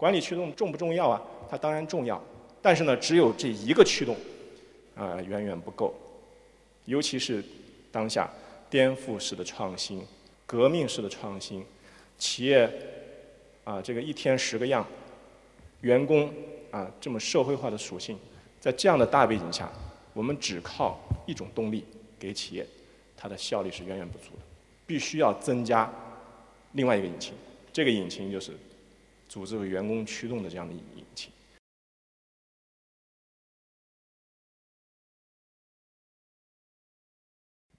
管理驱动重不重要啊？它当然重要，但是呢，只有这一个驱动，啊，远远不够。尤其是当下颠覆式的创新、革命式的创新，企业啊，这个一天十个样，员工啊，这么社会化的属性，在这样的大背景下，我们只靠一种动力给企业，它的效率是远远不足的，必须要增加另外一个引擎，这个引擎就是组织为员工驱动的这样的引擎。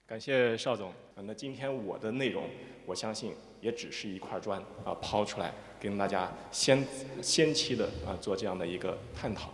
感谢邵总。那今天我的内容，我相信也只是一块砖啊，抛出来跟大家先先期的啊做这样的一个探讨。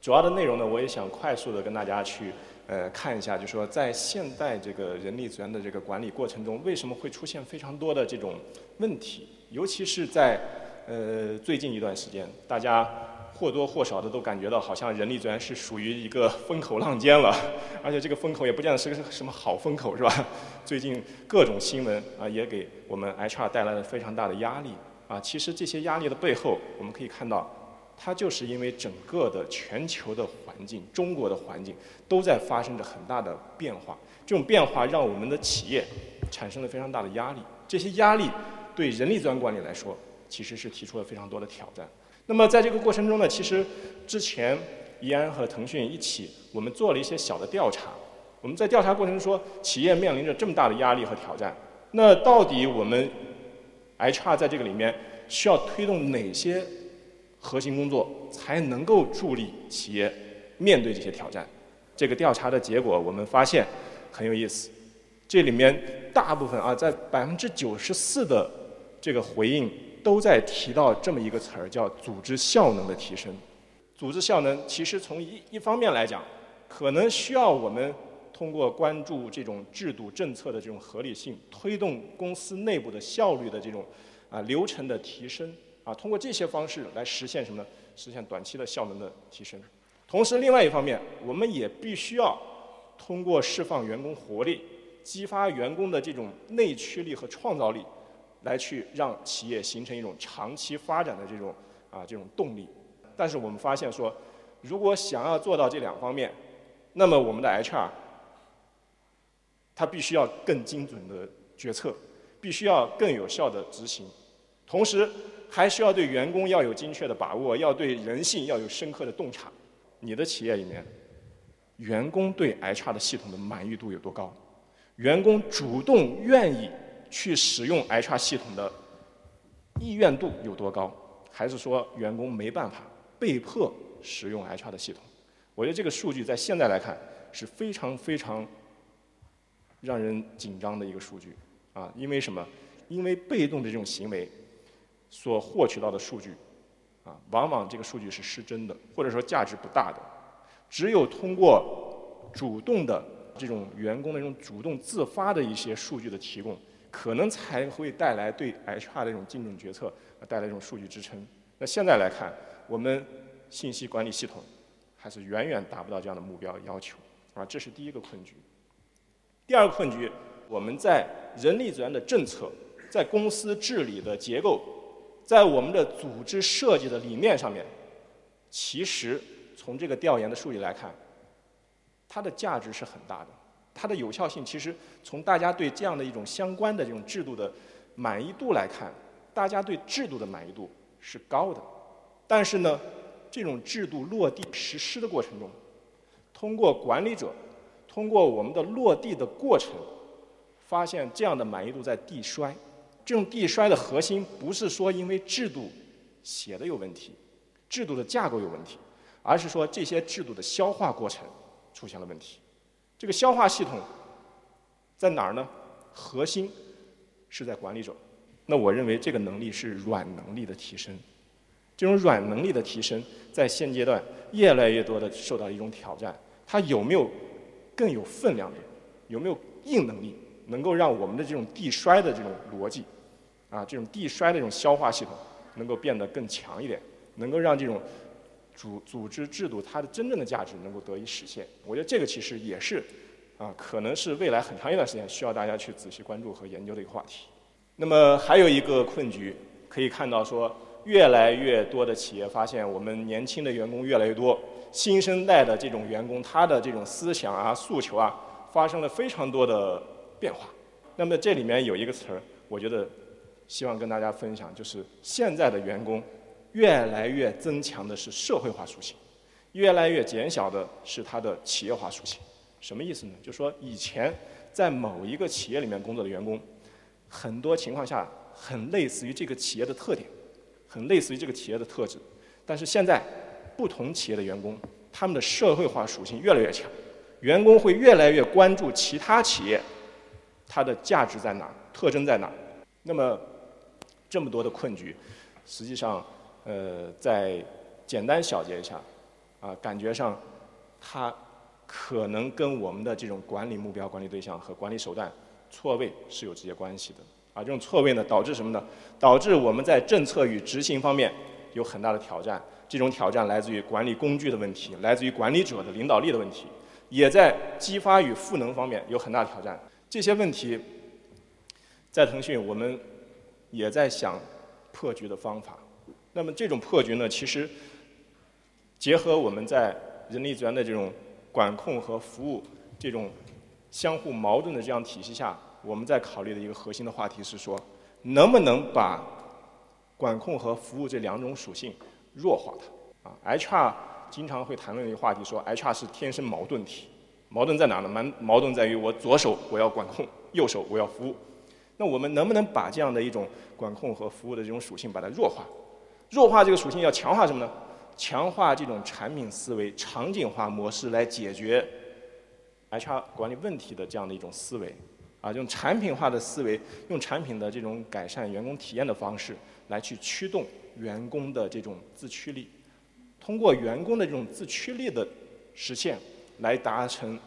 主要的内容呢，我也想快速的跟大家去呃看一下，就是说在现代这个人力资源的这个管理过程中，为什么会出现非常多的这种问题？尤其是在呃最近一段时间，大家。或多或少的都感觉到，好像人力资源是属于一个风口浪尖了，而且这个风口也不见得是个什么好风口，是吧？最近各种新闻啊，也给我们 HR 带来了非常大的压力啊。其实这些压力的背后，我们可以看到，它就是因为整个的全球的环境、中国的环境都在发生着很大的变化。这种变化让我们的企业产生了非常大的压力，这些压力对人力资源管理来说，其实是提出了非常多的挑战。那么在这个过程中呢，其实之前怡安和腾讯一起，我们做了一些小的调查。我们在调查过程中说，企业面临着这么大的压力和挑战，那到底我们 HR 在这个里面需要推动哪些核心工作，才能够助力企业面对这些挑战？这个调查的结果，我们发现很有意思。这里面大部分啊，在百分之九十四的这个回应。都在提到这么一个词儿，叫组织效能的提升。组织效能其实从一一方面来讲，可能需要我们通过关注这种制度政策的这种合理性，推动公司内部的效率的这种啊流程的提升啊，通过这些方式来实现什么呢？实现短期的效能的提升。同时，另外一方面，我们也必须要通过释放员工活力，激发员工的这种内驱力和创造力。来去让企业形成一种长期发展的这种啊这种动力，但是我们发现说，如果想要做到这两方面，那么我们的 HR，它必须要更精准的决策，必须要更有效的执行，同时还需要对员工要有精确的把握，要对人性要有深刻的洞察。你的企业里面，员工对 HR 的系统的满意度有多高？员工主动愿意？去使用 HR 系统的意愿度有多高？还是说员工没办法被迫使用 HR 的系统？我觉得这个数据在现在来看是非常非常让人紧张的一个数据啊！因为什么？因为被动的这种行为所获取到的数据啊，往往这个数据是失真的，或者说价值不大的。只有通过主动的这种员工的这种主动自发的一些数据的提供。可能才会带来对 HR 的这种精准决策带来一种数据支撑。那现在来看，我们信息管理系统还是远远达不到这样的目标要求啊，这是第一个困局。第二个困局，我们在人力资源的政策、在公司治理的结构、在我们的组织设计的理念上面，其实从这个调研的数据来看，它的价值是很大的。它的有效性其实从大家对这样的一种相关的这种制度的满意度来看，大家对制度的满意度是高的。但是呢，这种制度落地实施的过程中，通过管理者，通过我们的落地的过程，发现这样的满意度在递衰。这种递衰的核心不是说因为制度写的有问题，制度的架构有问题，而是说这些制度的消化过程出现了问题。这个消化系统在哪儿呢？核心是在管理者。那我认为这个能力是软能力的提升。这种软能力的提升，在现阶段越来越多的受到一种挑战。它有没有更有分量的？有没有硬能力，能够让我们的这种递衰的这种逻辑，啊，这种递衰的这种消化系统，能够变得更强一点，能够让这种。组组织制度它的真正的价值能够得以实现，我觉得这个其实也是，啊，可能是未来很长一段时间需要大家去仔细关注和研究的一个话题。那么还有一个困局，可以看到说，越来越多的企业发现，我们年轻的员工越来越多，新生代的这种员工，他的这种思想啊、诉求啊，发生了非常多的变化。那么这里面有一个词儿，我觉得希望跟大家分享，就是现在的员工越来越增强的是社会化属性，越来越减小的是它的企业化属性。什么意思呢？就是说以前在某一个企业里面工作的员工，很多情况下很类似于这个企业的特点。很类似于这个企业的特质，但是现在不同企业的员工，他们的社会化属性越来越强，员工会越来越关注其他企业，它的价值在哪，特征在哪。那么这么多的困局，实际上，呃，在简单小结一下，啊，感觉上它可能跟我们的这种管理目标、管理对象和管理手段错位是有直接关系的。啊，这种错位呢，导致什么呢？导致我们在政策与执行方面有很大的挑战。这种挑战来自于管理工具的问题，来自于管理者的领导力的问题，也在激发与赋能方面有很大的挑战。这些问题，在腾讯我们也在想破局的方法。那么这种破局呢，其实结合我们在人力资源的这种管控和服务这种相互矛盾的这样体系下。我们在考虑的一个核心的话题是说，能不能把管控和服务这两种属性弱化它？啊，HR 经常会谈论一个话题，说 HR 是天生矛盾体。矛盾在哪呢？矛矛盾在于我左手我要管控，右手我要服务。那我们能不能把这样的一种管控和服务的这种属性把它弱化？弱化这个属性要强化什么呢？强化这种产品思维、场景化模式来解决 HR 管理问题的这样的一种思维。啊，用产品化的思维，用产品的这种改善员工体验的方式，来去驱动员工的这种自驱力，通过员工的这种自驱力的实现，来达成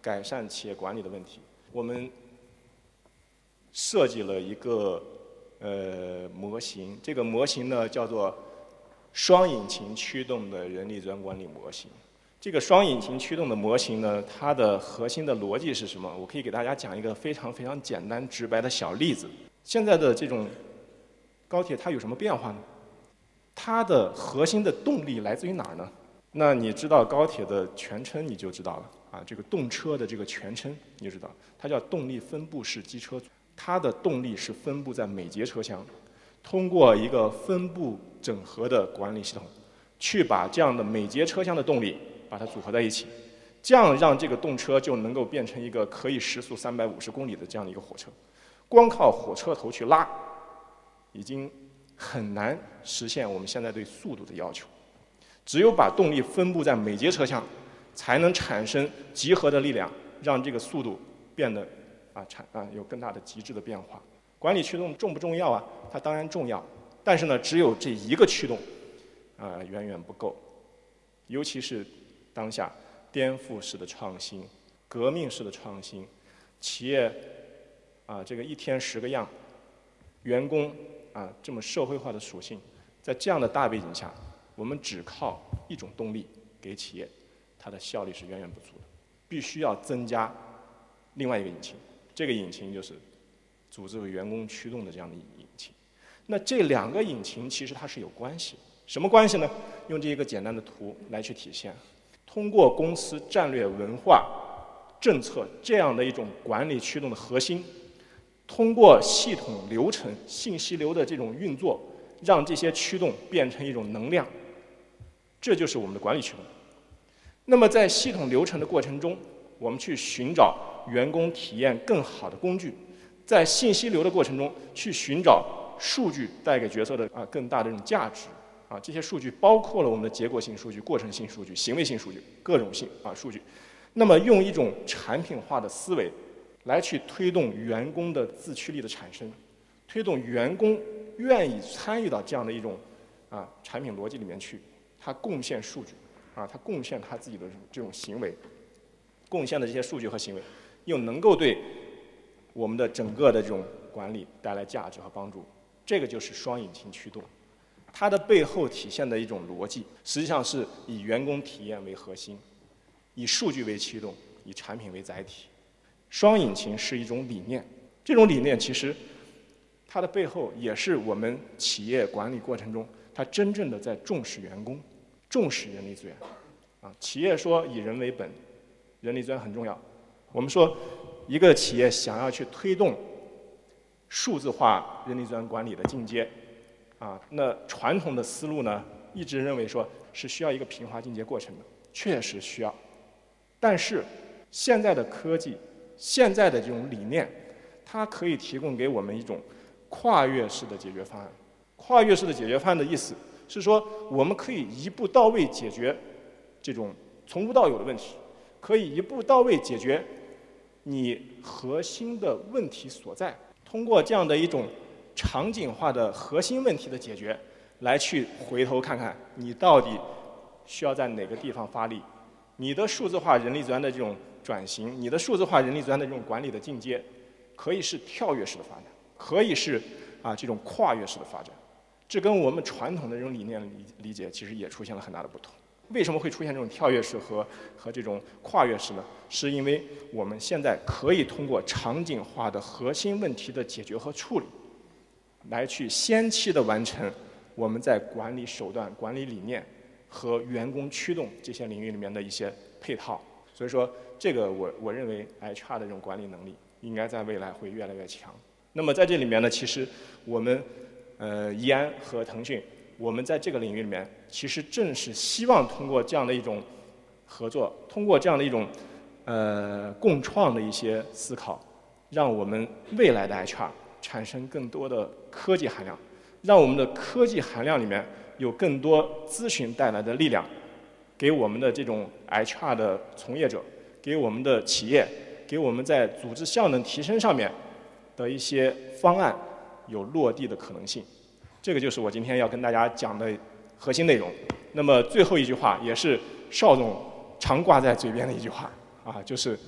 改善企业管理的问题。我们设计了一个呃模型，这个模型呢叫做双引擎驱动的人力资源管理模型。这个双引擎驱动的模型呢，它的核心的逻辑是什么？我可以给大家讲一个非常非常简单直白的小例子。现在的这种高铁它有什么变化呢？它的核心的动力来自于哪儿呢？那你知道高铁的全称你就知道了啊，这个动车的这个全称你就知道，它叫动力分布式机车。它的动力是分布在每节车厢，通过一个分布整合的管理系统，去把这样的每节车厢的动力。把它组合在一起，这样让这个动车就能够变成一个可以时速三百五十公里的这样的一个火车。光靠火车头去拉，已经很难实现我们现在对速度的要求。只有把动力分布在每节车厢，才能产生集合的力量，让这个速度变得啊产啊有更大的极致的变化。管理驱动重不重要啊？它当然重要，但是呢，只有这一个驱动啊远远不够，尤其是。当下颠覆式的创新、革命式的创新，企业啊，这个一天十个样，员工啊，这么社会化的属性，在这样的大背景下，我们只靠一种动力给企业，它的效率是远远不足的，必须要增加另外一个引擎，这个引擎就是组织为员工驱动的这样的引擎。那这两个引擎其实它是有关系，什么关系呢？用这一个简单的图来去体现。通过公司战略文化、政策这样的一种管理驱动的核心，通过系统流程、信息流的这种运作，让这些驱动变成一种能量，这就是我们的管理驱动。那么在系统流程的过程中，我们去寻找员工体验更好的工具，在信息流的过程中去寻找数据带给角色的啊更大的这种价值。啊，这些数据包括了我们的结果性数据、过程性数据、行为性数据、各种性啊数据。那么，用一种产品化的思维，来去推动员工的自驱力的产生，推动员工愿意参与到这样的一种啊产品逻辑里面去，他贡献数据，啊，他贡献他自己的这种行为，贡献的这些数据和行为，又能够对我们的整个的这种管理带来价值和帮助。这个就是双引擎驱动。它的背后体现的一种逻辑，实际上是以员工体验为核心，以数据为驱动，以产品为载体。双引擎是一种理念，这种理念其实它的背后也是我们企业管理过程中它真正的在重视员工，重视人力资源。啊，企业说以人为本，人力资源很重要。我们说，一个企业想要去推动数字化人力资源管理的进阶，啊，那传统的思路呢，一直认为说是需要一个平滑进阶过程的，确实需要。但是现在的科技，现在的这种理念，它可以提供给我们一种跨越式的解决方案。跨越式的解决方案的意思是说，我们可以一步到位解决这种从无到有的问题，可以一步到位解决你核心的问题所在。通过这样的一种场景化的核心问题的解决，来去回头看看你到底需要在哪个地方发力。你的数字化人力资源的这种转型，你的数字化人力资源的这种管理的进阶，可以是跳跃式的发展，可以是啊这种跨越式的发展。这跟我们传统的这种理念理理解其实也出现了很大的不同。为什么会出现这种跳跃式和和这种跨越式呢？是因为我们现在可以通过场景化的核心问题的解决和处理，来去先期的完成我们在管理手段、管理理念。和员工驱动这些领域里面的一些配套，所以说这个我我认为 HR 的这种管理能力应该在未来会越来越强。那么在这里面呢，其实我们呃怡安和腾讯，我们在这个领域里面，其实正是希望通过这样的一种合作，通过这样的一种呃共创的一些思考，让我们未来的 HR 产生更多的科技含量，让我们的科技含量里面。有更多咨询带来的力量，给我们的这种 HR 的从业者，给我们的企业，给我们在组织效能提升上面的一些方案有落地的可能性。这个就是我今天要跟大家讲的核心内容。那么最后一句话也是邵总常挂在嘴边的一句话啊，就是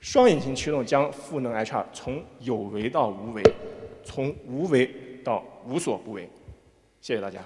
双引擎驱动将赋能 HR 从有为到无为，从无为到无所不为。谢谢大家。